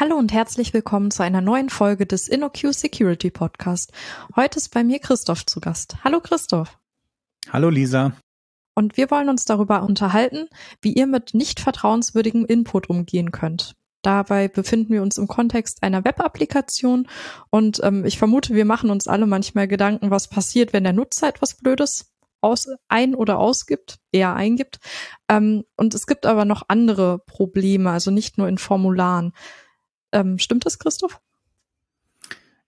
Hallo und herzlich willkommen zu einer neuen Folge des InnoQ Security Podcast. Heute ist bei mir Christoph zu Gast. Hallo Christoph. Hallo Lisa. Und wir wollen uns darüber unterhalten, wie ihr mit nicht vertrauenswürdigem Input umgehen könnt. Dabei befinden wir uns im Kontext einer Web-Applikation und ähm, ich vermute, wir machen uns alle manchmal Gedanken, was passiert, wenn der Nutzer etwas Blödes aus, ein- oder ausgibt, eher eingibt. Ähm, und es gibt aber noch andere Probleme, also nicht nur in Formularen. Ähm, stimmt das, Christoph?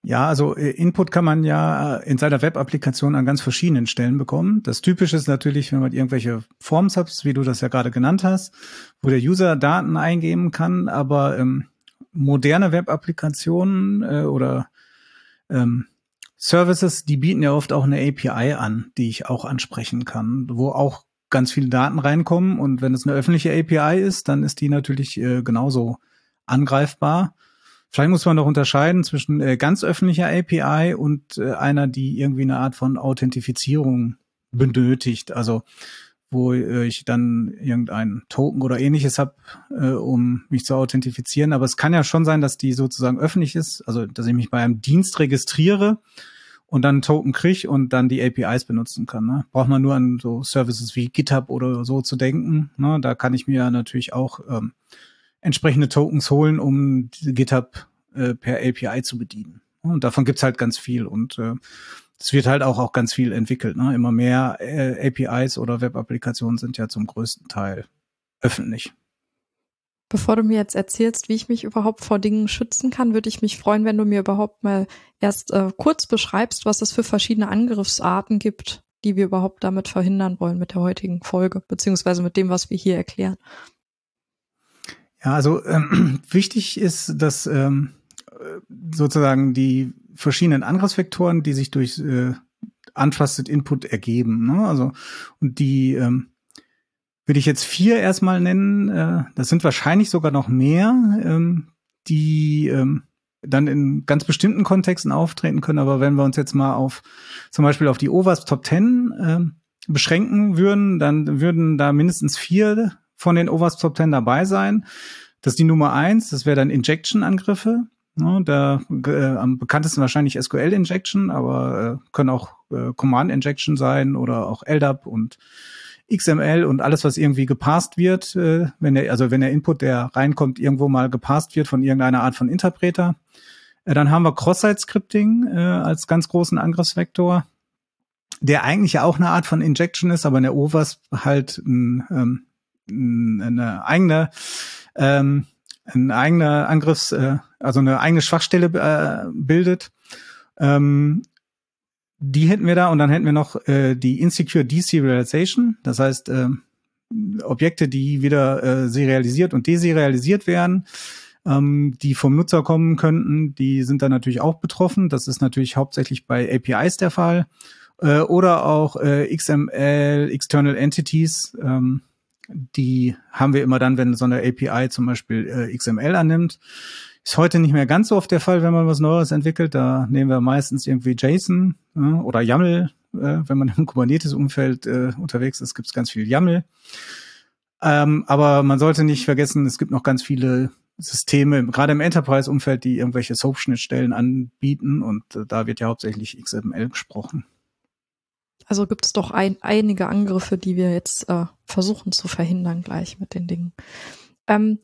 Ja, also äh, Input kann man ja äh, in seiner Web-Applikation an ganz verschiedenen Stellen bekommen. Das Typische ist natürlich, wenn man irgendwelche Forms hat, wie du das ja gerade genannt hast, wo der User Daten eingeben kann, aber ähm, moderne Web-Applikationen äh, oder ähm, Services, die bieten ja oft auch eine API an, die ich auch ansprechen kann, wo auch ganz viele Daten reinkommen. Und wenn es eine öffentliche API ist, dann ist die natürlich äh, genauso angreifbar. Vielleicht muss man noch unterscheiden zwischen äh, ganz öffentlicher API und äh, einer, die irgendwie eine Art von Authentifizierung benötigt. Also wo äh, ich dann irgendein Token oder ähnliches habe, äh, um mich zu authentifizieren. Aber es kann ja schon sein, dass die sozusagen öffentlich ist, also dass ich mich bei einem Dienst registriere und dann einen Token kriege und dann die APIs benutzen kann. Ne? Braucht man nur an so Services wie GitHub oder so zu denken. Ne? Da kann ich mir natürlich auch ähm, entsprechende Tokens holen, um GitHub äh, per API zu bedienen. Und davon gibt's halt ganz viel und äh, es wird halt auch, auch ganz viel entwickelt. Ne? Immer mehr äh, APIs oder Web-Applikationen sind ja zum größten Teil öffentlich. Bevor du mir jetzt erzählst, wie ich mich überhaupt vor Dingen schützen kann, würde ich mich freuen, wenn du mir überhaupt mal erst äh, kurz beschreibst, was es für verschiedene Angriffsarten gibt, die wir überhaupt damit verhindern wollen mit der heutigen Folge, beziehungsweise mit dem, was wir hier erklären. Ja, also ähm, wichtig ist, dass ähm, sozusagen die verschiedenen Angriffsvektoren, die sich durch äh, Untrusted Input ergeben. Ne? Also und die ähm, würde ich jetzt vier erstmal nennen. Äh, das sind wahrscheinlich sogar noch mehr, ähm, die ähm, dann in ganz bestimmten Kontexten auftreten können. Aber wenn wir uns jetzt mal auf zum Beispiel auf die OWASP Top 10 äh, beschränken würden, dann würden da mindestens vier von den OWASP Top 10 dabei sein. Das ist die Nummer eins, das wäre dann Injection-Angriffe. Ja, da äh, am bekanntesten wahrscheinlich SQL Injection, aber äh, können auch äh, Command Injection sein oder auch LDAP und XML und alles, was irgendwie gepasst wird, äh, wenn der, also wenn der Input, der reinkommt, irgendwo mal gepasst wird von irgendeiner Art von Interpreter. Äh, dann haben wir Cross-Site-Scripting äh, als ganz großen Angriffsvektor, der eigentlich ja auch eine Art von Injection ist, aber in der OWASP halt ein, ähm, eine eigene ähm, ein eigener Angriffs, äh, also eine eigene Schwachstelle äh, bildet. Ähm, die hätten wir da und dann hätten wir noch äh, die Insecure Deserialization, das heißt äh, Objekte, die wieder äh, serialisiert und deserialisiert werden, ähm, die vom Nutzer kommen könnten, die sind dann natürlich auch betroffen. Das ist natürlich hauptsächlich bei APIs der Fall. Äh, oder auch äh, XML, External Entities, ähm, die haben wir immer dann, wenn so eine API zum Beispiel äh, XML annimmt. Ist heute nicht mehr ganz so oft der Fall, wenn man was Neues entwickelt. Da nehmen wir meistens irgendwie JSON äh, oder YAML. Äh, wenn man im Kubernetes-Umfeld äh, unterwegs ist, gibt es ganz viel YAML. Ähm, aber man sollte nicht vergessen, es gibt noch ganz viele Systeme, gerade im Enterprise-Umfeld, die irgendwelche SOAP-Schnittstellen anbieten und äh, da wird ja hauptsächlich XML gesprochen. Also gibt es doch ein, einige Angriffe, die wir jetzt äh, versuchen zu verhindern gleich mit den Dingen. Ähm,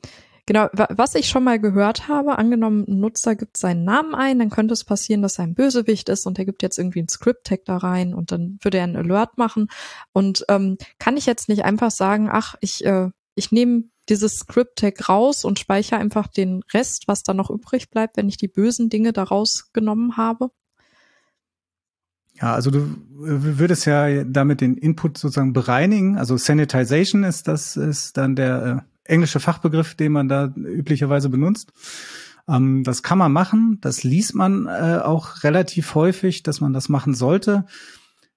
genau, was ich schon mal gehört habe, angenommen, ein Nutzer gibt seinen Namen ein, dann könnte es passieren, dass er ein Bösewicht ist und er gibt jetzt irgendwie ein Script-Tag da rein und dann würde er einen Alert machen. Und ähm, kann ich jetzt nicht einfach sagen, ach, ich, äh, ich nehme dieses Script-Tag raus und speichere einfach den Rest, was da noch übrig bleibt, wenn ich die bösen Dinge da rausgenommen habe? Ja, also du würdest ja damit den Input sozusagen bereinigen. Also Sanitization ist das ist dann der äh, englische Fachbegriff, den man da üblicherweise benutzt. Ähm, das kann man machen. Das liest man äh, auch relativ häufig, dass man das machen sollte.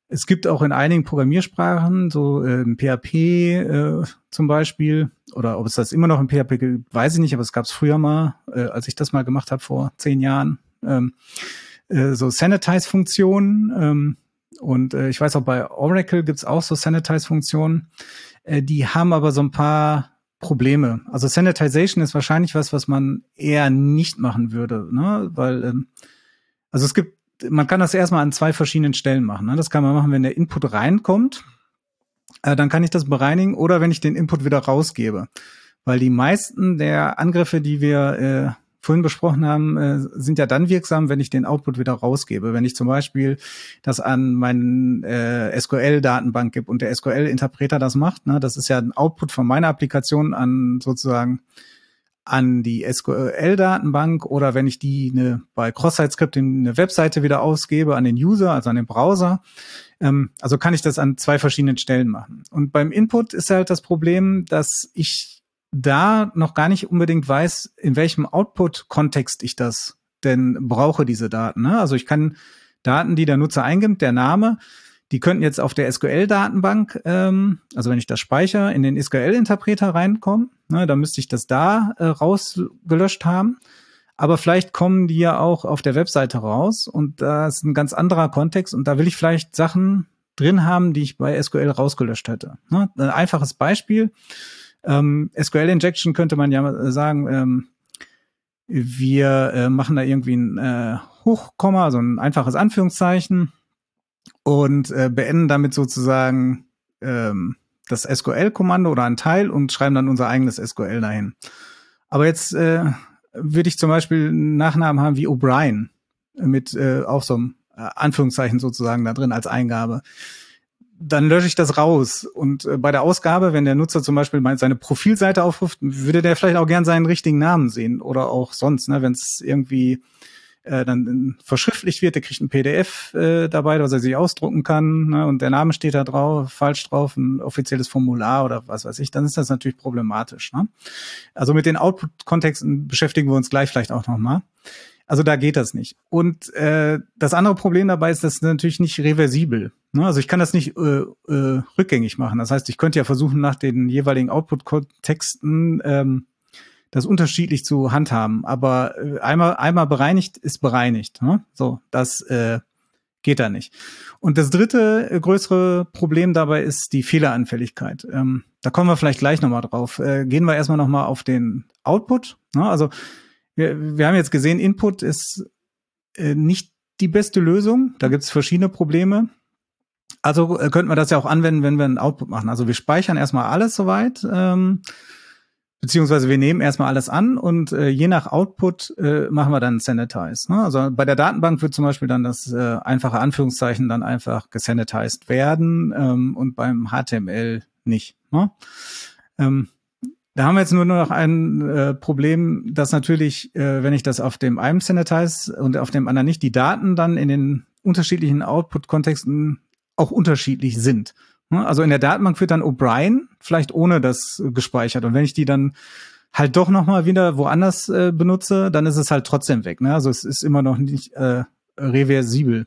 Es gibt auch in einigen Programmiersprachen, so äh, im PHP äh, zum Beispiel, oder ob es das immer noch im PHP gibt, weiß ich nicht, aber es gab es früher mal, äh, als ich das mal gemacht habe vor zehn Jahren. Ähm, äh, so Sanitize-Funktionen. Ähm, und äh, ich weiß auch, bei Oracle gibt's auch so Sanitize-Funktionen. Äh, die haben aber so ein paar Probleme. Also Sanitization ist wahrscheinlich was, was man eher nicht machen würde, ne? Weil, ähm, also es gibt, man kann das erstmal an zwei verschiedenen Stellen machen. Ne? Das kann man machen, wenn der Input reinkommt, äh, dann kann ich das bereinigen oder wenn ich den Input wieder rausgebe. Weil die meisten der Angriffe, die wir äh, vorhin besprochen haben, äh, sind ja dann wirksam, wenn ich den Output wieder rausgebe. Wenn ich zum Beispiel das an meinen äh, SQL-Datenbank gebe und der SQL-Interpreter das macht, ne, das ist ja ein Output von meiner Applikation an sozusagen an die SQL-Datenbank oder wenn ich die eine, bei Cross-Site-Scripting eine Webseite wieder ausgebe an den User, also an den Browser. Ähm, also kann ich das an zwei verschiedenen Stellen machen. Und beim Input ist halt das Problem, dass ich da noch gar nicht unbedingt weiß, in welchem Output-Kontext ich das denn brauche, diese Daten. Ne? Also ich kann Daten, die der Nutzer eingibt, der Name, die könnten jetzt auf der SQL-Datenbank, ähm, also wenn ich das speichere, in den SQL-Interpreter reinkommen. Ne, da müsste ich das da äh, rausgelöscht haben. Aber vielleicht kommen die ja auch auf der Webseite raus und da ist ein ganz anderer Kontext und da will ich vielleicht Sachen drin haben, die ich bei SQL rausgelöscht hätte. Ne? Ein einfaches Beispiel. Ähm, SQL-Injection könnte man ja sagen, ähm, wir äh, machen da irgendwie ein äh, Hochkomma, also ein einfaches Anführungszeichen und äh, beenden damit sozusagen ähm, das SQL-Kommando oder ein Teil und schreiben dann unser eigenes SQL dahin. Aber jetzt äh, würde ich zum Beispiel einen Nachnamen haben wie O'Brien mit äh, auch so einem äh, Anführungszeichen sozusagen da drin als Eingabe dann lösche ich das raus. Und äh, bei der Ausgabe, wenn der Nutzer zum Beispiel mal seine Profilseite aufruft, würde der vielleicht auch gern seinen richtigen Namen sehen oder auch sonst, ne, wenn es irgendwie äh, dann verschriftlicht wird, der kriegt ein PDF äh, dabei, was er sich ausdrucken kann, ne, und der Name steht da drauf, falsch drauf, ein offizielles Formular oder was weiß ich, dann ist das natürlich problematisch. Ne? Also mit den Output-Kontexten beschäftigen wir uns gleich vielleicht auch nochmal. Also da geht das nicht. Und äh, das andere Problem dabei ist, das ist natürlich nicht reversibel. Ne? Also ich kann das nicht äh, äh, rückgängig machen. Das heißt, ich könnte ja versuchen, nach den jeweiligen Output-Kontexten ähm, das unterschiedlich zu handhaben. Aber äh, einmal, einmal bereinigt ist bereinigt. Ne? So, das äh, geht da nicht. Und das dritte äh, größere Problem dabei ist die Fehleranfälligkeit. Ähm, da kommen wir vielleicht gleich nochmal drauf. Äh, gehen wir erstmal nochmal auf den Output. Ne? Also wir, wir haben jetzt gesehen, Input ist äh, nicht die beste Lösung. Da gibt es verschiedene Probleme. Also äh, könnten wir das ja auch anwenden, wenn wir einen Output machen. Also wir speichern erstmal alles soweit, ähm, beziehungsweise wir nehmen erstmal alles an und äh, je nach Output äh, machen wir dann Sanitize. Ne? Also bei der Datenbank wird zum Beispiel dann das äh, einfache Anführungszeichen dann einfach gesanitized werden ähm, und beim HTML nicht. Ne? Ähm, da haben wir jetzt nur noch ein äh, Problem, dass natürlich, äh, wenn ich das auf dem einen sanitize und auf dem anderen nicht, die Daten dann in den unterschiedlichen Output-Kontexten auch unterschiedlich sind. Ne? Also in der Datenbank wird dann O'Brien vielleicht ohne das gespeichert. Und wenn ich die dann halt doch noch mal wieder woanders äh, benutze, dann ist es halt trotzdem weg. Ne? Also es ist immer noch nicht äh, reversibel.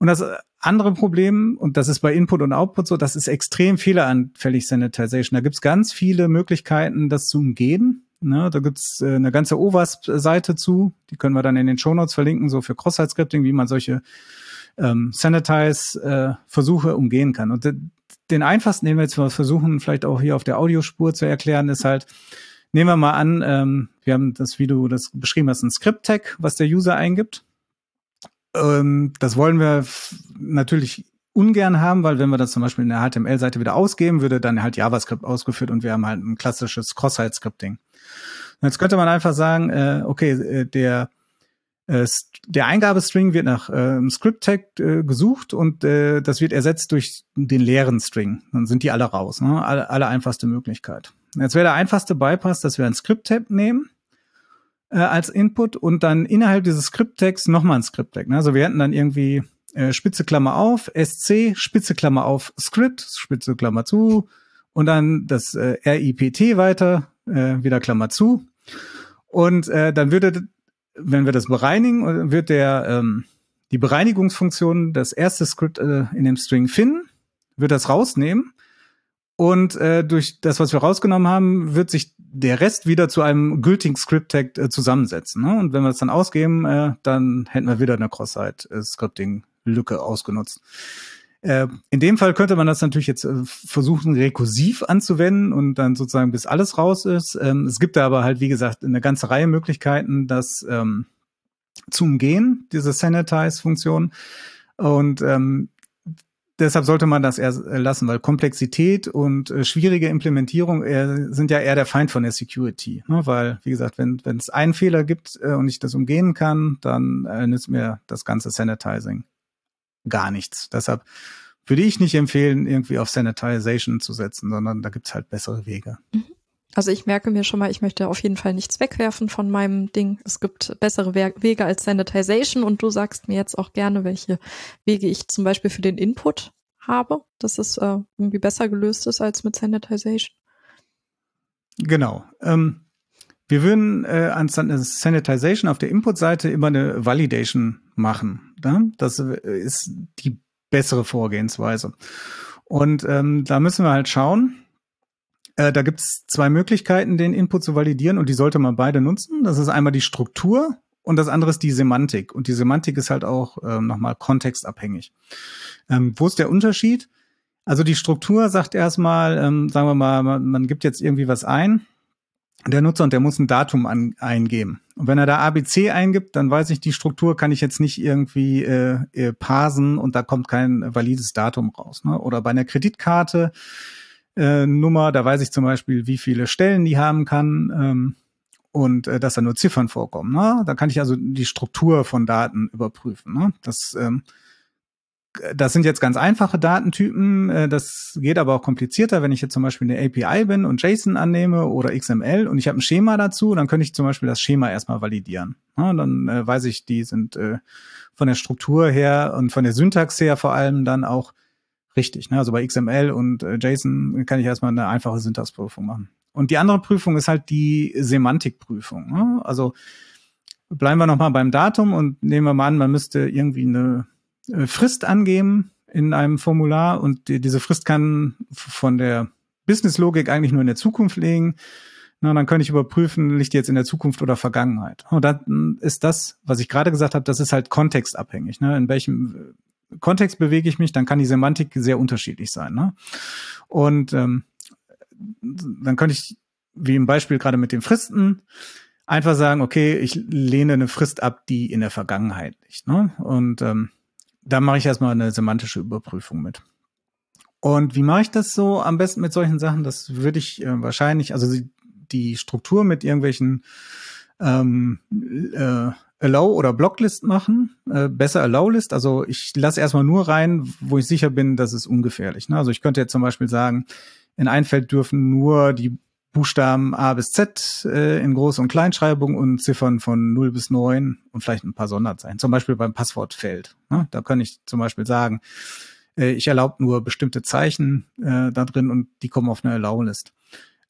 Und das andere Problem, und das ist bei Input und Output so, das ist extrem fehleranfällig Sanitization. Da gibt's ganz viele Möglichkeiten, das zu umgehen. Ne, da gibt's äh, eine ganze OWASP-Seite zu, die können wir dann in den Shownotes verlinken, so für Cross-Site-Scripting, wie man solche ähm, Sanitize-Versuche äh, umgehen kann. Und den einfachsten, den wir jetzt mal versuchen, vielleicht auch hier auf der Audiospur zu erklären, ist halt, nehmen wir mal an, ähm, wir haben das, wie du das beschrieben hast, ein Script-Tag, was der User eingibt. Ähm, das wollen wir natürlich ungern haben, weil wenn wir das zum Beispiel in der HTML-Seite wieder ausgeben, würde dann halt JavaScript ausgeführt und wir haben halt ein klassisches Cross-Site-Scripting. Jetzt könnte man einfach sagen, äh, okay, äh, der äh, der Eingabestring wird nach äh, Script-Tag äh, gesucht und äh, das wird ersetzt durch den leeren String. Dann sind die alle raus. Ne? Alle, alle einfachste Möglichkeit. Jetzt wäre der einfachste Bypass, dass wir ein Script-Tab nehmen äh, als Input und dann innerhalb dieses Script-Tags nochmal ein Script-Tag. Ne? Also wir hätten dann irgendwie äh, Spitze Klammer auf, SC, Spitze Klammer auf, Script, Spitze Klammer zu und dann das äh, RIPT weiter, äh, wieder Klammer zu. Und äh, dann würde, wenn wir das bereinigen, wird der ähm, die Bereinigungsfunktion das erste Script äh, in dem String finden, wird das rausnehmen und äh, durch das, was wir rausgenommen haben, wird sich der Rest wieder zu einem gültigen Script-Tag äh, zusammensetzen. Ne? Und wenn wir das dann ausgeben, äh, dann hätten wir wieder eine Cross-Site-Scripting-Lücke ausgenutzt. Äh, in dem Fall könnte man das natürlich jetzt äh, versuchen, rekursiv anzuwenden und dann sozusagen bis alles raus ist. Ähm, es gibt da aber halt, wie gesagt, eine ganze Reihe Möglichkeiten, das ähm, zu umgehen, diese Sanitize-Funktion. Und ähm, deshalb sollte man das eher lassen, weil Komplexität und äh, schwierige Implementierung äh, sind ja eher der Feind von der Security. Ne? Weil, wie gesagt, wenn es einen Fehler gibt äh, und ich das umgehen kann, dann äh, nützt mir das ganze Sanitizing gar nichts. Deshalb würde ich nicht empfehlen, irgendwie auf Sanitization zu setzen, sondern da gibt's halt bessere Wege. Mhm. Also ich merke mir schon mal, ich möchte auf jeden Fall nichts wegwerfen von meinem Ding. Es gibt bessere Wege als Sanitization und du sagst mir jetzt auch gerne, welche Wege ich zum Beispiel für den Input habe, dass es äh, irgendwie besser gelöst ist als mit Sanitization. Genau. Ähm, wir würden äh, an Sanitization auf der Input-Seite immer eine Validation machen. Ne? Das ist die bessere Vorgehensweise. Und ähm, da müssen wir halt schauen, äh, da gibt es zwei Möglichkeiten, den Input zu validieren und die sollte man beide nutzen. Das ist einmal die Struktur und das andere ist die Semantik. Und die Semantik ist halt auch ähm, nochmal kontextabhängig. Ähm, wo ist der Unterschied? Also die Struktur sagt erstmal, ähm, sagen wir mal, man, man gibt jetzt irgendwie was ein, der Nutzer und der muss ein Datum an, eingeben. Und wenn er da ABC eingibt, dann weiß ich, die Struktur kann ich jetzt nicht irgendwie äh, äh, parsen und da kommt kein valides Datum raus. Ne? Oder bei einer Kreditkarte äh, Nummer. Da weiß ich zum Beispiel, wie viele Stellen die haben kann ähm, und äh, dass da nur Ziffern vorkommen. Ne? Da kann ich also die Struktur von Daten überprüfen. Ne? Das, ähm, das sind jetzt ganz einfache Datentypen. Äh, das geht aber auch komplizierter, wenn ich jetzt zum Beispiel eine API bin und JSON annehme oder XML und ich habe ein Schema dazu, dann könnte ich zum Beispiel das Schema erstmal validieren. Ne? Dann äh, weiß ich, die sind äh, von der Struktur her und von der Syntax her vor allem dann auch richtig. Ne? Also bei XML und äh, JSON kann ich erstmal eine einfache Syntaxprüfung machen. Und die andere Prüfung ist halt die Semantikprüfung. Ne? Also bleiben wir nochmal beim Datum und nehmen wir mal an, man müsste irgendwie eine äh, Frist angeben in einem Formular und die, diese Frist kann von der Businesslogik eigentlich nur in der Zukunft liegen. Na, dann könnte ich überprüfen, liegt die jetzt in der Zukunft oder Vergangenheit. Und dann ist das, was ich gerade gesagt habe, das ist halt kontextabhängig. Ne? In welchem Kontext bewege ich mich, dann kann die Semantik sehr unterschiedlich sein. Ne? Und ähm, dann könnte ich, wie im Beispiel gerade mit den Fristen, einfach sagen, okay, ich lehne eine Frist ab, die in der Vergangenheit liegt. Ne? Und ähm, da mache ich erstmal eine semantische Überprüfung mit. Und wie mache ich das so am besten mit solchen Sachen? Das würde ich äh, wahrscheinlich, also die, Struktur mit irgendwelchen ähm, äh, Allow oder Blocklist machen. Äh, besser Allow-List. Also ich lasse erstmal nur rein, wo ich sicher bin, das ist ungefährlich. Ne? Also ich könnte jetzt zum Beispiel sagen, in ein Feld dürfen nur die Buchstaben A bis Z äh, in Groß- und Kleinschreibung und Ziffern von 0 bis 9 und vielleicht ein paar Sonderzeichen. Zum Beispiel beim Passwortfeld. Ne? Da kann ich zum Beispiel sagen, äh, ich erlaube nur bestimmte Zeichen äh, da drin und die kommen auf eine Allow-List.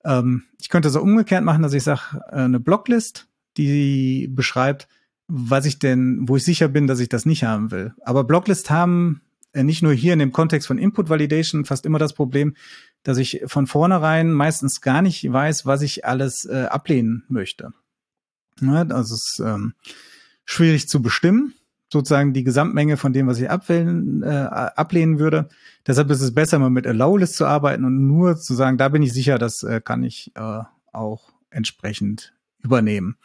Ähm, ich könnte so umgekehrt machen, dass ich sage, äh, eine Blocklist, die beschreibt, was ich denn, wo ich sicher bin, dass ich das nicht haben will. Aber Blocklist haben äh, nicht nur hier in dem Kontext von Input Validation fast immer das Problem, dass ich von vornherein meistens gar nicht weiß, was ich alles äh, ablehnen möchte. Ja, das ist ähm, schwierig zu bestimmen, sozusagen die Gesamtmenge von dem, was ich abwählen, äh, ablehnen würde. Deshalb ist es besser, mal mit Allow-List zu arbeiten und nur zu sagen, da bin ich sicher, das äh, kann ich äh, auch entsprechend übernehmen.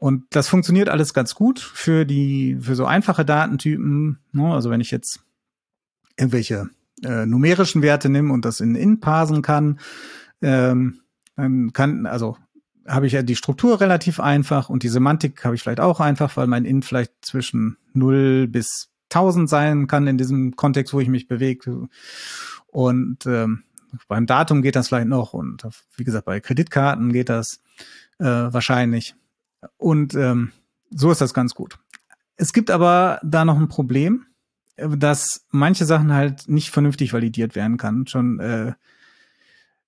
Und das funktioniert alles ganz gut für die, für so einfache Datentypen. Ne? Also wenn ich jetzt irgendwelche äh, numerischen Werte nehme und das in in parsen kann, ähm, dann kann, also habe ich ja die Struktur relativ einfach und die Semantik habe ich vielleicht auch einfach, weil mein in vielleicht zwischen 0 bis 1000 sein kann in diesem Kontext, wo ich mich bewege. Und ähm, beim Datum geht das vielleicht noch und wie gesagt, bei Kreditkarten geht das äh, wahrscheinlich. Und ähm, so ist das ganz gut. Es gibt aber da noch ein Problem, dass manche Sachen halt nicht vernünftig validiert werden kann, schon äh,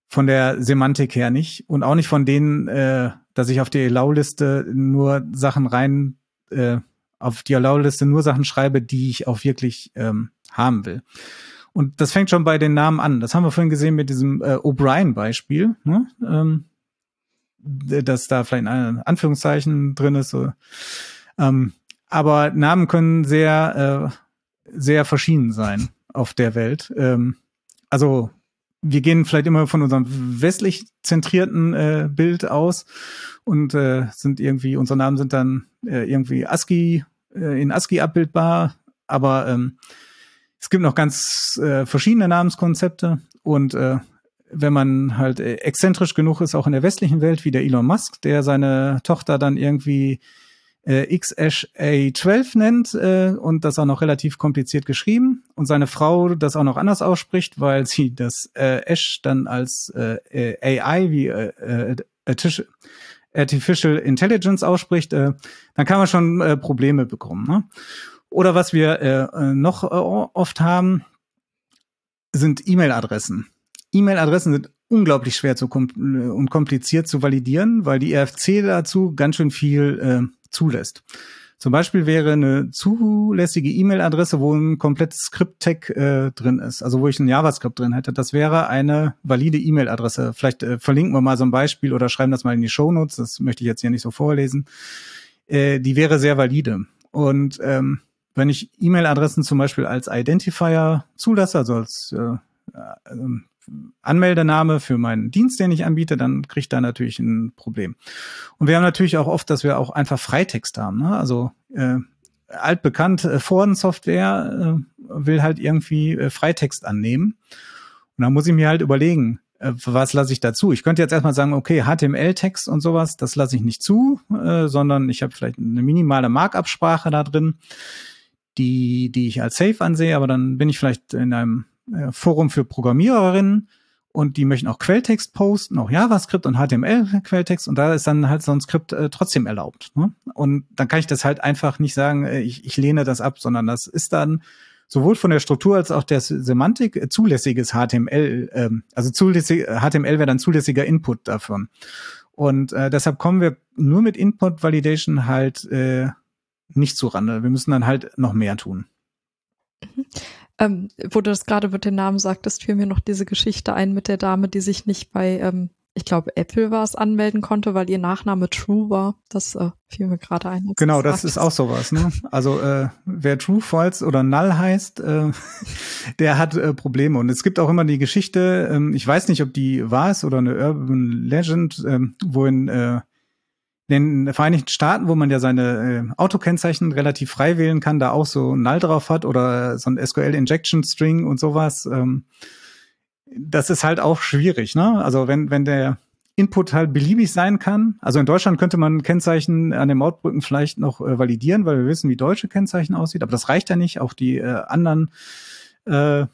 von der Semantik her nicht und auch nicht von denen, äh, dass ich auf die Allow-Liste nur Sachen rein, äh, auf die Allow-Liste nur Sachen schreibe, die ich auch wirklich ähm, haben will. Und das fängt schon bei den Namen an. Das haben wir vorhin gesehen mit diesem äh, O'Brien-Beispiel. Ne? Ähm, dass da vielleicht ein Anführungszeichen drin ist. So. Ähm, aber Namen können sehr, äh, sehr verschieden sein. auf der Welt. Ähm, also wir gehen vielleicht immer von unserem westlich zentrierten äh, Bild aus und äh, sind irgendwie, unsere Namen sind dann äh, irgendwie ASCII, äh, in ASCII abbildbar, aber ähm, es gibt noch ganz äh, verschiedene Namenskonzepte und äh, wenn man halt äh, exzentrisch genug ist, auch in der westlichen Welt, wie der Elon Musk, der seine Tochter dann irgendwie äh, XSHA12 nennt äh, und das auch noch relativ kompliziert geschrieben und seine Frau das auch noch anders ausspricht, weil sie das äh, Ash dann als äh, AI wie äh, äh, Artificial Intelligence ausspricht, äh, dann kann man schon äh, Probleme bekommen. Ne? Oder was wir äh, noch äh, oft haben, sind E-Mail-Adressen. E-Mail-Adressen sind unglaublich schwer zu kom und kompliziert zu validieren, weil die RFC dazu ganz schön viel äh, zulässt. Zum Beispiel wäre eine zulässige E-Mail-Adresse, wo ein komplettes Script-Tag äh, drin ist, also wo ich ein JavaScript drin hätte. Das wäre eine valide E-Mail-Adresse. Vielleicht äh, verlinken wir mal so ein Beispiel oder schreiben das mal in die Show Notes. Das möchte ich jetzt hier nicht so vorlesen. Äh, die wäre sehr valide. Und ähm, wenn ich E-Mail-Adressen zum Beispiel als Identifier zulasse, also als äh, äh, Anmeldename für meinen Dienst, den ich anbiete, dann kriege ich da natürlich ein Problem. Und wir haben natürlich auch oft, dass wir auch einfach Freitext haben. Ne? Also äh, altbekannt äh, Forensoftware äh, will halt irgendwie äh, Freitext annehmen. Und da muss ich mir halt überlegen, äh, was lasse ich dazu? Ich könnte jetzt erstmal sagen, okay, HTML-Text und sowas, das lasse ich nicht zu, äh, sondern ich habe vielleicht eine minimale Markup-Sprache da drin, die, die ich als safe ansehe, aber dann bin ich vielleicht in einem äh, Forum für Programmiererinnen und die möchten auch Quelltext posten, auch JavaScript und HTML-Quelltext und da ist dann halt so ein Skript äh, trotzdem erlaubt. Ne? Und dann kann ich das halt einfach nicht sagen, äh, ich, ich lehne das ab, sondern das ist dann sowohl von der Struktur als auch der Semantik äh, zulässiges HTML, ähm, also zulässig, HTML wäre dann zulässiger Input davon. Und äh, deshalb kommen wir nur mit Input Validation halt äh, nicht zurande. Wir müssen dann halt noch mehr tun. Ähm, wo du das gerade mit den Namen sagtest, fiel mir noch diese Geschichte ein mit der Dame, die sich nicht bei, ähm, ich glaube, Apple war es, anmelden konnte, weil ihr Nachname True war. Das äh, fiel mir gerade ein. Genau, das ist auch sowas. Ne? Also äh, wer True, False oder Null heißt, äh, der hat äh, Probleme. Und es gibt auch immer die Geschichte, äh, ich weiß nicht, ob die wahr ist oder eine Urban Legend, äh, wo in äh, den Vereinigten Staaten, wo man ja seine äh, Autokennzeichen relativ frei wählen kann, da auch so Null drauf hat oder so ein SQL Injection String und sowas, ähm, das ist halt auch schwierig, ne? Also wenn, wenn der Input halt beliebig sein kann. Also in Deutschland könnte man Kennzeichen an den Mautbrücken vielleicht noch äh, validieren, weil wir wissen, wie deutsche Kennzeichen aussieht. Aber das reicht ja nicht. Auch die äh, anderen, äh,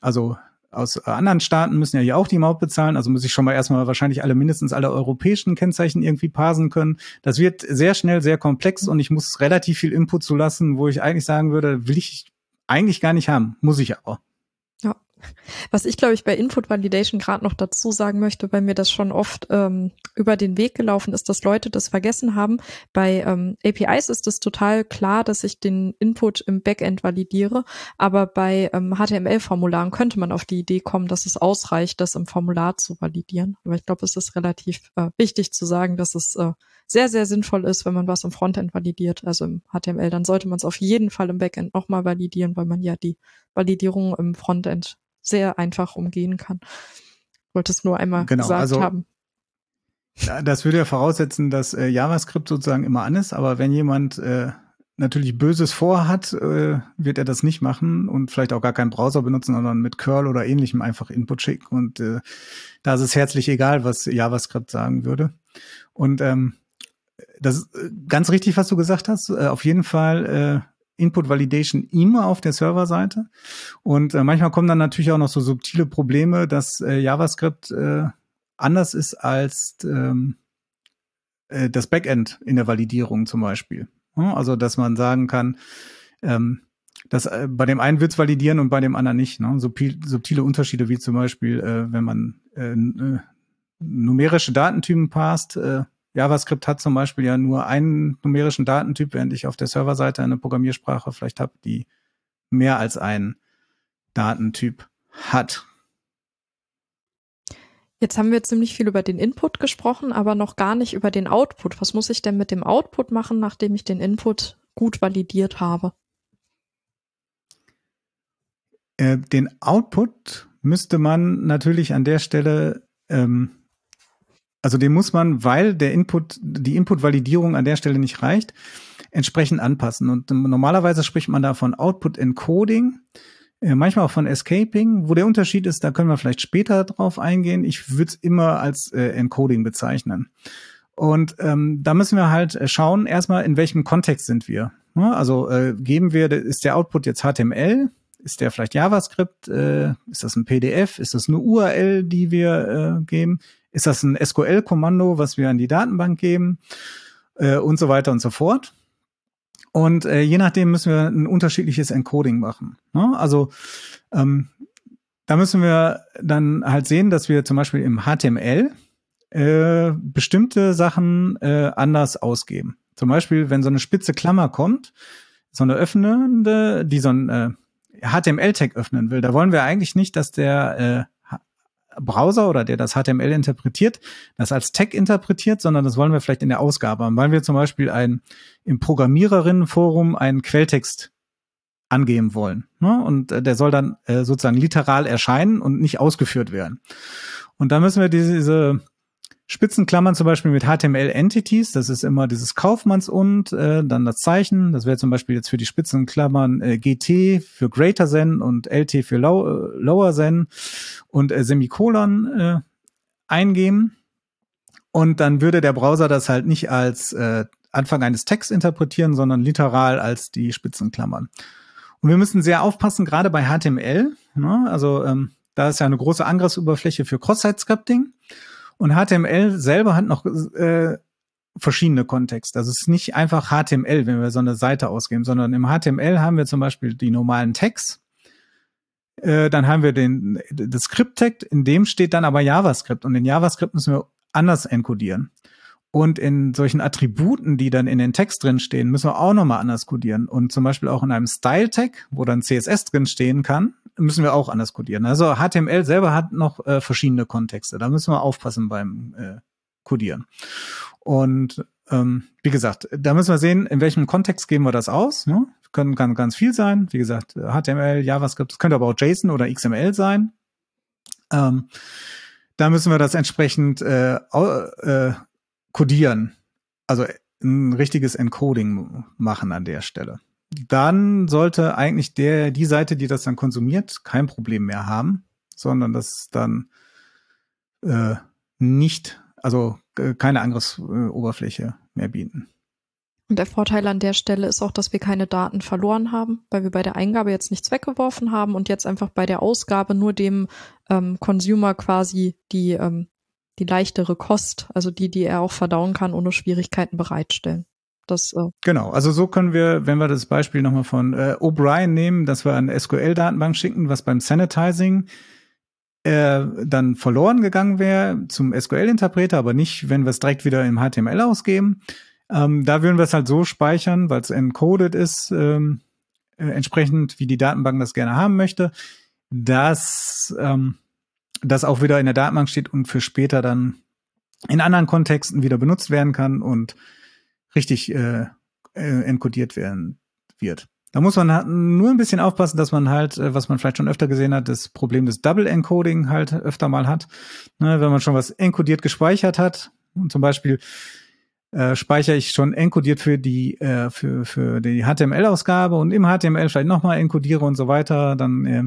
also aus anderen Staaten müssen ja hier auch die Maut bezahlen, also muss ich schon mal erstmal wahrscheinlich alle mindestens alle europäischen Kennzeichen irgendwie parsen können. Das wird sehr schnell sehr komplex und ich muss relativ viel Input zulassen, wo ich eigentlich sagen würde, will ich eigentlich gar nicht haben, muss ich aber. Was ich, glaube ich, bei Input Validation gerade noch dazu sagen möchte, weil mir das schon oft ähm, über den Weg gelaufen ist, dass Leute das vergessen haben. Bei ähm, APIs ist es total klar, dass ich den Input im Backend validiere, aber bei ähm, HTML-Formularen könnte man auf die Idee kommen, dass es ausreicht, das im Formular zu validieren. Aber ich glaube, es ist relativ äh, wichtig zu sagen, dass es äh, sehr, sehr sinnvoll ist, wenn man was im Frontend validiert, also im HTML, dann sollte man es auf jeden Fall im Backend nochmal validieren, weil man ja die Validierung im Frontend sehr einfach umgehen kann. Wollte es nur einmal genau, gesagt also, haben. Das würde ja voraussetzen, dass äh, JavaScript sozusagen immer an ist, aber wenn jemand äh, natürlich Böses vorhat, äh, wird er das nicht machen und vielleicht auch gar keinen Browser benutzen, sondern mit Curl oder ähnlichem einfach Input schicken. Und äh, da ist es herzlich egal, was JavaScript sagen würde. Und ähm, das ist äh, ganz richtig, was du gesagt hast. Äh, auf jeden Fall äh, Input Validation immer auf der Serverseite. Und äh, manchmal kommen dann natürlich auch noch so subtile Probleme, dass äh, JavaScript äh, anders ist als ähm, äh, das Backend in der Validierung zum Beispiel. Ja, also, dass man sagen kann, ähm, dass äh, bei dem einen wird's validieren und bei dem anderen nicht. Ne? Subtil, subtile Unterschiede wie zum Beispiel, äh, wenn man äh, äh numerische Datentypen passt, äh, JavaScript hat zum Beispiel ja nur einen numerischen Datentyp, während ich auf der Serverseite eine Programmiersprache vielleicht habe, die mehr als einen Datentyp hat. Jetzt haben wir ziemlich viel über den Input gesprochen, aber noch gar nicht über den Output. Was muss ich denn mit dem Output machen, nachdem ich den Input gut validiert habe? Äh, den Output müsste man natürlich an der Stelle, ähm, also den muss man, weil der Input, die Input-Validierung an der Stelle nicht reicht, entsprechend anpassen. Und normalerweise spricht man da von Output Encoding, äh, manchmal auch von Escaping. Wo der Unterschied ist, da können wir vielleicht später drauf eingehen. Ich würde es immer als äh, Encoding bezeichnen. Und ähm, da müssen wir halt äh, schauen, erstmal, in welchem Kontext sind wir. Also äh, geben wir, ist der Output jetzt HTML? Ist der vielleicht JavaScript? Äh, ist das ein PDF? Ist das eine URL, die wir äh, geben? Ist das ein SQL-Kommando, was wir an die Datenbank geben? Äh, und so weiter und so fort. Und äh, je nachdem müssen wir ein unterschiedliches Encoding machen. Ne? Also ähm, da müssen wir dann halt sehen, dass wir zum Beispiel im HTML äh, bestimmte Sachen äh, anders ausgeben. Zum Beispiel, wenn so eine spitze Klammer kommt, so eine öffnende, die so ein äh, HTML-Tag öffnen will, da wollen wir eigentlich nicht, dass der äh, Browser oder der das HTML interpretiert, das als Tag interpretiert, sondern das wollen wir vielleicht in der Ausgabe haben, weil wir zum Beispiel ein, im Programmiererinnenforum einen Quelltext angeben wollen. Ne? Und äh, der soll dann äh, sozusagen literal erscheinen und nicht ausgeführt werden. Und da müssen wir diese, diese Spitzenklammern zum Beispiel mit HTML-Entities, das ist immer dieses Kaufmanns und, äh, dann das Zeichen, das wäre zum Beispiel jetzt für die Spitzenklammern äh, GT für Greater Than und LT für low, äh, Lower Than und äh, Semikolon äh, eingeben. Und dann würde der Browser das halt nicht als äh, Anfang eines Texts interpretieren, sondern literal als die Spitzenklammern. Und wir müssen sehr aufpassen, gerade bei HTML. Ne? Also ähm, da ist ja eine große Angriffsoberfläche für Cross-Site-Scripting. Und HTML selber hat noch äh, verschiedene Kontexte. Also es ist nicht einfach HTML, wenn wir so eine Seite ausgeben, sondern im HTML haben wir zum Beispiel die normalen Tags. Äh, dann haben wir den, das Script-Tag, in dem steht dann aber JavaScript. Und in JavaScript müssen wir anders encodieren. Und in solchen Attributen, die dann in den Text drin stehen, müssen wir auch nochmal anders codieren. Und zum Beispiel auch in einem Style-Tag, wo dann CSS drin stehen kann, müssen wir auch anders codieren. Also HTML selber hat noch äh, verschiedene Kontexte. Da müssen wir aufpassen beim äh, Codieren. Und ähm, wie gesagt, da müssen wir sehen, in welchem Kontext geben wir das aus. Ne? Können, kann ganz viel sein. Wie gesagt, HTML, JavaScript, es könnte aber auch JSON oder XML sein. Ähm, da müssen wir das entsprechend äh, äh, codieren. Also ein richtiges Encoding machen an der Stelle dann sollte eigentlich der, die Seite, die das dann konsumiert, kein Problem mehr haben, sondern das dann äh, nicht, also äh, keine Angriffsoberfläche mehr bieten. Und der Vorteil an der Stelle ist auch, dass wir keine Daten verloren haben, weil wir bei der Eingabe jetzt nichts weggeworfen haben und jetzt einfach bei der Ausgabe nur dem ähm, Consumer quasi die, ähm, die leichtere Kost, also die, die er auch verdauen kann, ohne Schwierigkeiten bereitstellen. Das, äh genau, also so können wir, wenn wir das Beispiel nochmal von äh, O'Brien nehmen, dass wir eine SQL-Datenbank schicken, was beim Sanitizing äh, dann verloren gegangen wäre zum SQL-Interpreter, aber nicht, wenn wir es direkt wieder im HTML ausgeben. Ähm, da würden wir es halt so speichern, weil es encoded ist, ähm, äh, entsprechend wie die Datenbank das gerne haben möchte, dass ähm, das auch wieder in der Datenbank steht und für später dann in anderen Kontexten wieder benutzt werden kann und richtig äh, äh, encodiert werden wird. Da muss man halt nur ein bisschen aufpassen, dass man halt, äh, was man vielleicht schon öfter gesehen hat, das Problem des Double Encoding halt öfter mal hat. Ne, wenn man schon was encodiert gespeichert hat, und zum Beispiel äh, speichere ich schon encodiert für die äh, für für die HTML-Ausgabe und im HTML vielleicht nochmal encodiere und so weiter, dann äh,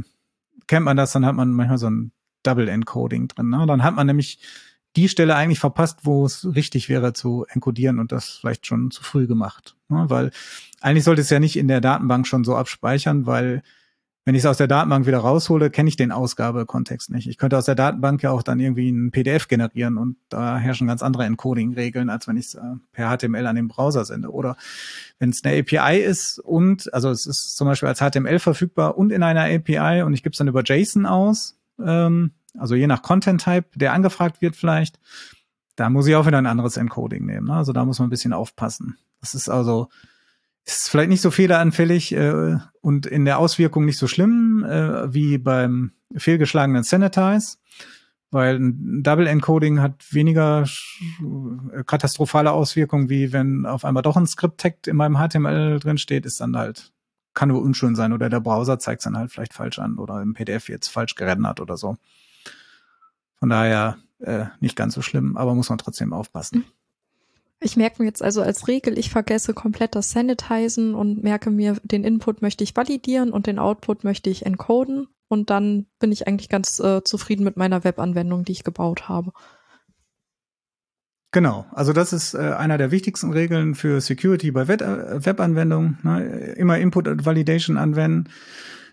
kennt man das, dann hat man manchmal so ein Double Encoding drin. Ne? Dann hat man nämlich die Stelle eigentlich verpasst, wo es richtig wäre zu encodieren und das vielleicht schon zu früh gemacht. Ne? Weil eigentlich sollte es ja nicht in der Datenbank schon so abspeichern, weil wenn ich es aus der Datenbank wieder raushole, kenne ich den Ausgabekontext nicht. Ich könnte aus der Datenbank ja auch dann irgendwie ein PDF generieren und da herrschen ganz andere Encoding-Regeln, als wenn ich es äh, per HTML an den Browser sende. Oder wenn es eine API ist und, also es ist zum Beispiel als HTML verfügbar und in einer API und ich gebe es dann über JSON aus, ähm, also je nach Content-Type, der angefragt wird vielleicht, da muss ich auch wieder ein anderes Encoding nehmen. Ne? Also da muss man ein bisschen aufpassen. Das ist also, ist vielleicht nicht so fehleranfällig äh, und in der Auswirkung nicht so schlimm äh, wie beim fehlgeschlagenen Sanitize, weil ein Double Encoding hat weniger äh, katastrophale Auswirkungen, wie wenn auf einmal doch ein Script-Tag in meinem HTML drin steht, ist dann halt kann nur unschön sein oder der Browser zeigt es dann halt vielleicht falsch an oder im PDF jetzt falsch gerendert oder so. Von daher äh, nicht ganz so schlimm, aber muss man trotzdem aufpassen. Ich merke mir jetzt also als Regel, ich vergesse komplett das Sanitizen und merke mir, den Input möchte ich validieren und den Output möchte ich encoden und dann bin ich eigentlich ganz äh, zufrieden mit meiner Webanwendung, die ich gebaut habe. Genau, also das ist äh, einer der wichtigsten Regeln für Security bei äh, Webanwendungen. Ne? Immer Input und Validation anwenden,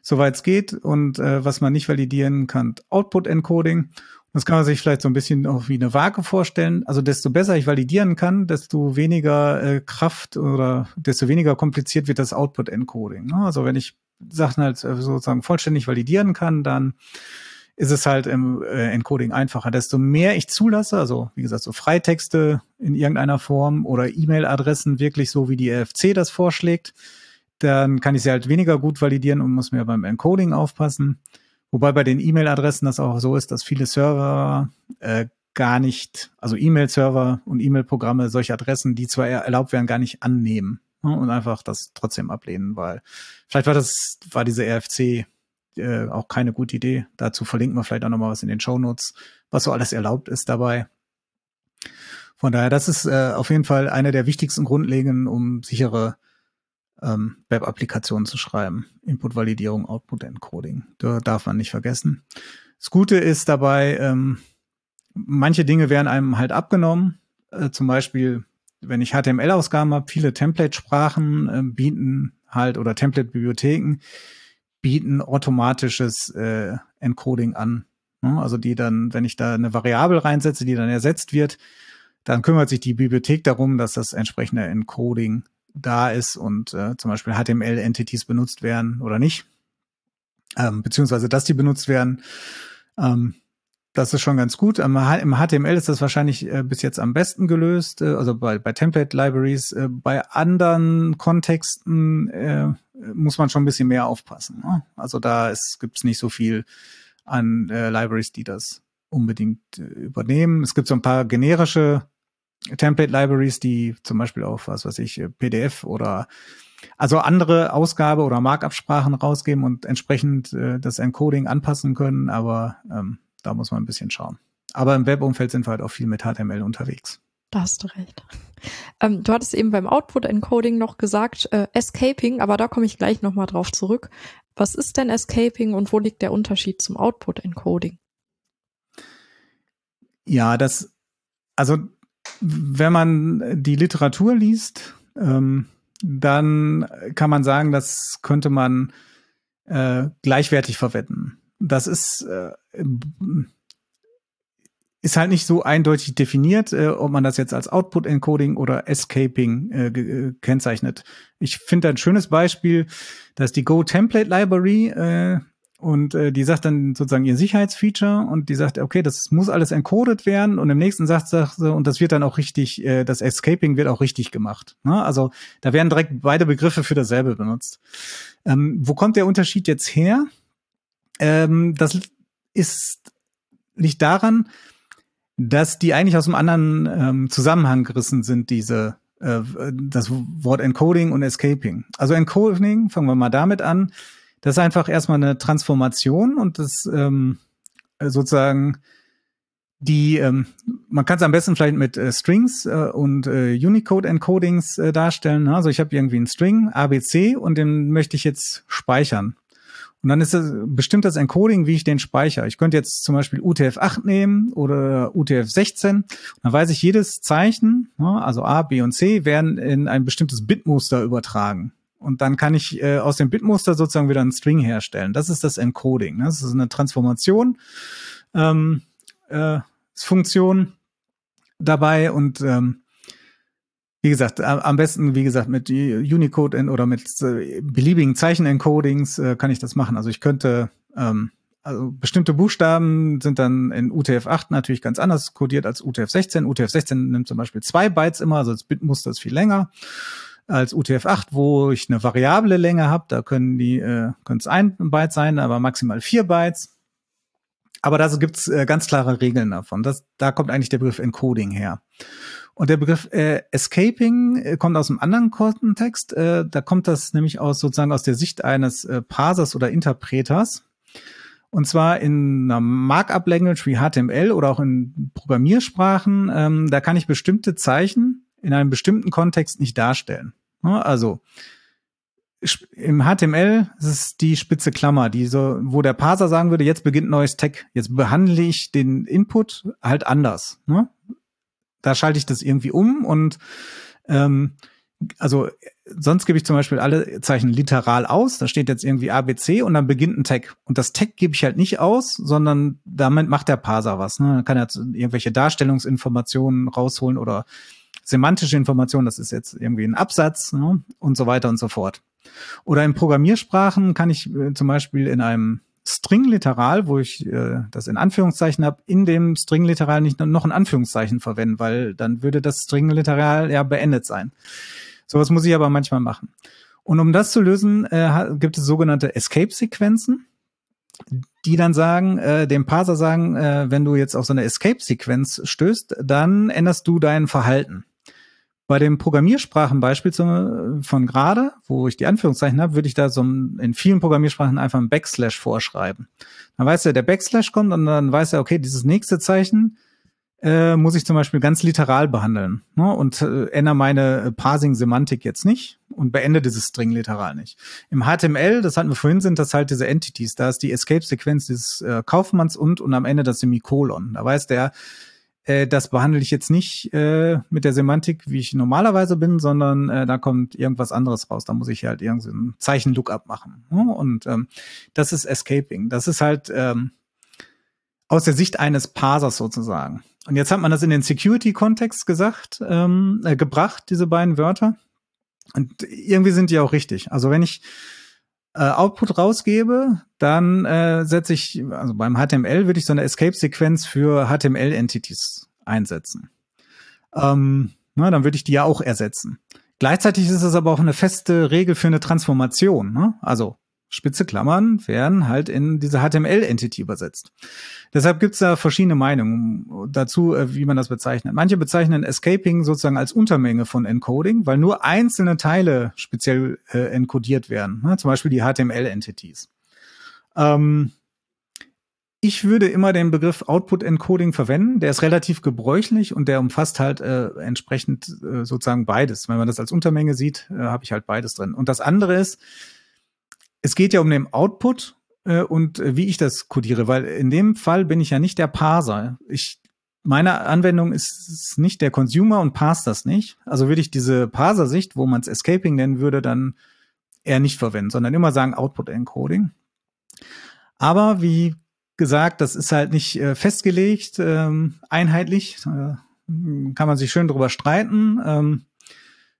soweit es geht. Und äh, was man nicht validieren kann, Output Encoding. Das kann man sich vielleicht so ein bisschen auch wie eine Waage vorstellen. Also desto besser ich validieren kann, desto weniger äh, Kraft oder desto weniger kompliziert wird das Output Encoding. Ne? Also wenn ich Sachen halt äh, sozusagen vollständig validieren kann, dann ist es halt im äh, Encoding einfacher. Desto mehr ich zulasse, also wie gesagt, so Freitexte in irgendeiner Form oder E-Mail-Adressen wirklich so, wie die RFC das vorschlägt, dann kann ich sie halt weniger gut validieren und muss mir beim Encoding aufpassen. Wobei bei den E-Mail-Adressen das auch so ist, dass viele Server äh, gar nicht, also E-Mail-Server und E-Mail-Programme solche Adressen, die zwar erlaubt werden, gar nicht annehmen ne, und einfach das trotzdem ablehnen, weil vielleicht war das, war diese RFC äh, auch keine gute Idee. Dazu verlinken wir vielleicht auch nochmal was in den Show Notes, was so alles erlaubt ist dabei. Von daher, das ist äh, auf jeden Fall eine der wichtigsten Grundlegenden, um sichere ähm, Web-Applikationen zu schreiben. Input-Validierung, Output-Encoding. Da darf man nicht vergessen. Das Gute ist dabei, ähm, manche Dinge werden einem halt abgenommen. Äh, zum Beispiel, wenn ich HTML-Ausgaben habe, viele Template-Sprachen äh, bieten halt oder Template-Bibliotheken bieten automatisches äh, Encoding an. Ne? Also die dann, wenn ich da eine Variable reinsetze, die dann ersetzt wird, dann kümmert sich die Bibliothek darum, dass das entsprechende Encoding da ist und äh, zum Beispiel HTML-Entities benutzt werden oder nicht. Ähm, beziehungsweise, dass die benutzt werden. Ähm, das ist schon ganz gut. Im HTML ist das wahrscheinlich äh, bis jetzt am besten gelöst, äh, also bei, bei Template Libraries. Äh, bei anderen Kontexten äh, muss man schon ein bisschen mehr aufpassen. Ne? Also da gibt es nicht so viel an äh, Libraries, die das unbedingt äh, übernehmen. Es gibt so ein paar generische Template Libraries, die zum Beispiel auf was weiß ich PDF oder also andere Ausgabe oder Markup-Sprachen rausgeben und entsprechend äh, das Encoding anpassen können, aber ähm, da muss man ein bisschen schauen. Aber im Webumfeld sind wir halt auch viel mit HTML unterwegs. Da hast du recht. Ähm, du hattest eben beim Output-Encoding noch gesagt, äh, Escaping, aber da komme ich gleich nochmal drauf zurück. Was ist denn Escaping und wo liegt der Unterschied zum Output-Encoding? Ja, das, also wenn man die Literatur liest, ähm, dann kann man sagen, das könnte man äh, gleichwertig verwenden das ist, äh, ist halt nicht so eindeutig definiert, äh, ob man das jetzt als Output Encoding oder Escaping äh, äh, kennzeichnet. Ich finde ein schönes Beispiel, dass die Go Template Library äh, und äh, die sagt dann sozusagen ihr Sicherheitsfeature und die sagt, okay, das muss alles encoded werden und im nächsten sagt, sagt sie, und das wird dann auch richtig, äh, das Escaping wird auch richtig gemacht. Ne? Also da werden direkt beide Begriffe für dasselbe benutzt. Ähm, wo kommt der Unterschied jetzt her? Ähm, das ist liegt daran, dass die eigentlich aus einem anderen ähm, Zusammenhang gerissen sind, diese äh, das Wort Encoding und Escaping. Also Encoding, fangen wir mal damit an, das ist einfach erstmal eine Transformation und das ähm, sozusagen die, ähm, man kann es am besten vielleicht mit äh, Strings äh, und äh, Unicode-Encodings äh, darstellen. Also ich habe irgendwie einen String ABC und den möchte ich jetzt speichern. Und dann ist es bestimmt das Encoding, wie ich den speichere. Ich könnte jetzt zum Beispiel UTF-8 nehmen oder UTF-16. Dann weiß ich, jedes Zeichen, ne, also A, B und C, werden in ein bestimmtes Bitmuster übertragen. Und dann kann ich äh, aus dem Bitmuster sozusagen wieder einen String herstellen. Das ist das Encoding. Ne? Das ist eine Transformation, ähm, äh, Funktion dabei und ähm, wie gesagt, am besten, wie gesagt, mit Unicode oder mit äh, beliebigen Zeichenencodings äh, kann ich das machen. Also ich könnte, ähm, also bestimmte Buchstaben sind dann in UTF-8 natürlich ganz anders codiert als UTF-16. UTF-16 nimmt zum Beispiel zwei Bytes immer, also das Bitmuster ist viel länger als UTF-8, wo ich eine variable Länge habe. Da können die, äh, können es ein Byte sein, aber maximal vier Bytes. aber da gibt's äh, ganz klare Regeln davon. Das, da kommt eigentlich der Begriff Encoding her. Und der Begriff äh, Escaping äh, kommt aus einem anderen Kontext. Äh, da kommt das nämlich aus sozusagen aus der Sicht eines äh, Parsers oder Interpreters. Und zwar in einer Markup-Language wie HTML oder auch in Programmiersprachen. Ähm, da kann ich bestimmte Zeichen in einem bestimmten Kontext nicht darstellen. Also im HTML ist es die spitze Klammer, die so, wo der Parser sagen würde, jetzt beginnt neues Tag. Jetzt behandle ich den Input halt anders. Ne? Da schalte ich das irgendwie um und ähm, also sonst gebe ich zum Beispiel alle Zeichen literal aus. Da steht jetzt irgendwie ABC und dann beginnt ein Tag. Und das Tag gebe ich halt nicht aus, sondern damit macht der Parser was. Ne? Dann kann er irgendwelche Darstellungsinformationen rausholen oder semantische Informationen. Das ist jetzt irgendwie ein Absatz ne? und so weiter und so fort. Oder in Programmiersprachen kann ich äh, zum Beispiel in einem String-Literal, wo ich äh, das in Anführungszeichen habe, in dem String-Literal nicht noch ein Anführungszeichen verwenden, weil dann würde das String-Literal ja beendet sein. Sowas muss ich aber manchmal machen. Und um das zu lösen, äh, gibt es sogenannte Escape-Sequenzen, die dann sagen, äh, dem Parser sagen, äh, wenn du jetzt auf so eine Escape-Sequenz stößt, dann änderst du dein Verhalten. Bei dem Programmiersprachenbeispiel von gerade, wo ich die Anführungszeichen habe, würde ich da so in vielen Programmiersprachen einfach ein Backslash vorschreiben. Dann weiß er, der Backslash kommt und dann weiß er, okay, dieses nächste Zeichen äh, muss ich zum Beispiel ganz literal behandeln ne? und äh, ändere meine Parsing-Semantik jetzt nicht und beende dieses String-Literal nicht. Im HTML, das hatten wir vorhin, sind das halt diese Entities. Da ist die Escape-Sequenz des äh, Kaufmanns und und am Ende das Semikolon. Da weiß der, äh, das behandle ich jetzt nicht äh, mit der Semantik, wie ich normalerweise bin, sondern äh, da kommt irgendwas anderes raus. Da muss ich halt irgendein Zeichen-Lookup machen. Ne? Und ähm, das ist Escaping. Das ist halt ähm, aus der Sicht eines Parsers sozusagen. Und jetzt hat man das in den Security-Kontext gesagt, ähm, äh, gebracht, diese beiden Wörter. Und irgendwie sind die auch richtig. Also wenn ich äh, Output rausgebe, dann äh, setze ich, also beim HTML würde ich so eine Escape-Sequenz für HTML-Entities einsetzen. Ähm, na, dann würde ich die ja auch ersetzen. Gleichzeitig ist es aber auch eine feste Regel für eine Transformation. Ne? Also spitze Klammern werden halt in diese HTML-Entity übersetzt. Deshalb gibt es da verschiedene Meinungen dazu, äh, wie man das bezeichnet. Manche bezeichnen Escaping sozusagen als Untermenge von Encoding, weil nur einzelne Teile speziell äh, encodiert werden, ne? zum Beispiel die HTML-Entities. Ähm, ich würde immer den Begriff Output Encoding verwenden. Der ist relativ gebräuchlich und der umfasst halt äh, entsprechend äh, sozusagen beides. Wenn man das als Untermenge sieht, äh, habe ich halt beides drin. Und das andere ist, es geht ja um den Output äh, und äh, wie ich das codiere, weil in dem Fall bin ich ja nicht der Parser. Ich meine Anwendung ist nicht der Consumer und parst das nicht. Also würde ich diese Parser-Sicht, wo man es Escaping nennen würde, dann eher nicht verwenden, sondern immer sagen Output Encoding. Aber wie gesagt, das ist halt nicht äh, festgelegt, ähm, einheitlich. Äh, kann man sich schön drüber streiten. Ähm,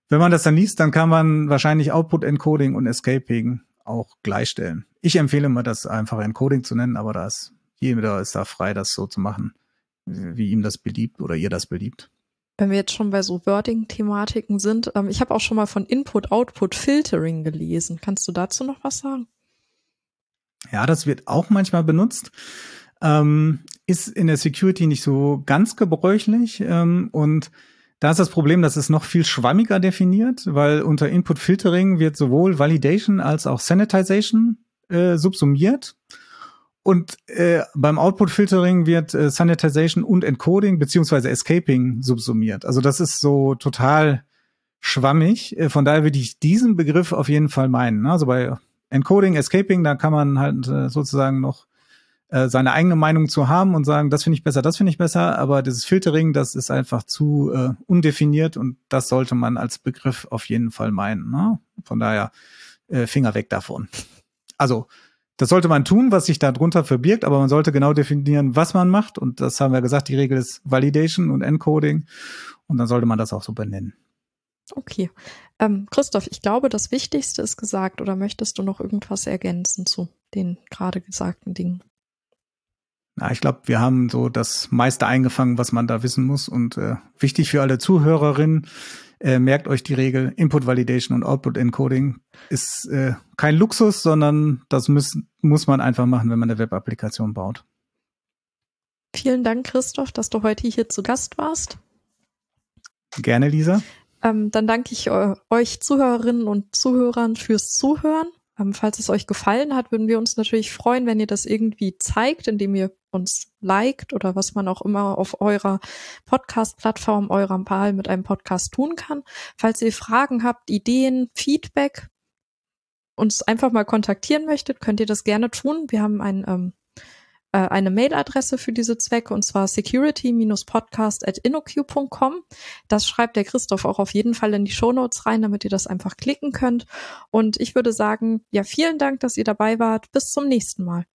wenn man das dann liest, dann kann man wahrscheinlich Output Encoding und Escaping auch gleichstellen. Ich empfehle mal, das einfach Encoding zu nennen, aber da ist jeder ist da frei, das so zu machen, wie ihm das beliebt oder ihr das beliebt. Wenn wir jetzt schon bei so Wording-Thematiken sind, ähm, ich habe auch schon mal von Input-Output-Filtering gelesen. Kannst du dazu noch was sagen? Ja, das wird auch manchmal benutzt. Ähm, ist in der Security nicht so ganz gebräuchlich ähm, und da ist das Problem, dass es noch viel schwammiger definiert, weil unter Input Filtering wird sowohl Validation als auch Sanitization äh, subsumiert. Und äh, beim Output Filtering wird äh, Sanitization und Encoding beziehungsweise Escaping subsumiert. Also das ist so total schwammig. Äh, von daher würde ich diesen Begriff auf jeden Fall meinen. Also bei Encoding, Escaping, da kann man halt äh, sozusagen noch äh, seine eigene Meinung zu haben und sagen, das finde ich besser, das finde ich besser, aber dieses Filtering, das ist einfach zu äh, undefiniert und das sollte man als Begriff auf jeden Fall meinen. Ne? Von daher äh, Finger weg davon. Also das sollte man tun, was sich darunter verbirgt, aber man sollte genau definieren, was man macht. Und das haben wir gesagt, die Regel ist Validation und Encoding. Und dann sollte man das auch so benennen. Okay. Ähm, Christoph, ich glaube, das Wichtigste ist gesagt. Oder möchtest du noch irgendwas ergänzen zu den gerade gesagten Dingen? Na, ich glaube, wir haben so das meiste eingefangen, was man da wissen muss. Und äh, wichtig für alle Zuhörerinnen, äh, merkt euch die Regel, Input Validation und Output Encoding ist äh, kein Luxus, sondern das muss, muss man einfach machen, wenn man eine Web-Applikation baut. Vielen Dank, Christoph, dass du heute hier zu Gast warst. Gerne, Lisa. Ähm, dann danke ich äh, euch Zuhörerinnen und Zuhörern fürs Zuhören. Ähm, falls es euch gefallen hat, würden wir uns natürlich freuen, wenn ihr das irgendwie zeigt, indem ihr uns liked oder was man auch immer auf eurer Podcast-Plattform, eurer Wahl mit einem Podcast tun kann. Falls ihr Fragen habt, Ideen, Feedback, uns einfach mal kontaktieren möchtet, könnt ihr das gerne tun. Wir haben ein ähm, äh, eine Mailadresse für diese Zwecke und zwar security-podcast.innoq.com. Das schreibt der Christoph auch auf jeden Fall in die Shownotes rein, damit ihr das einfach klicken könnt. Und ich würde sagen, ja, vielen Dank, dass ihr dabei wart. Bis zum nächsten Mal.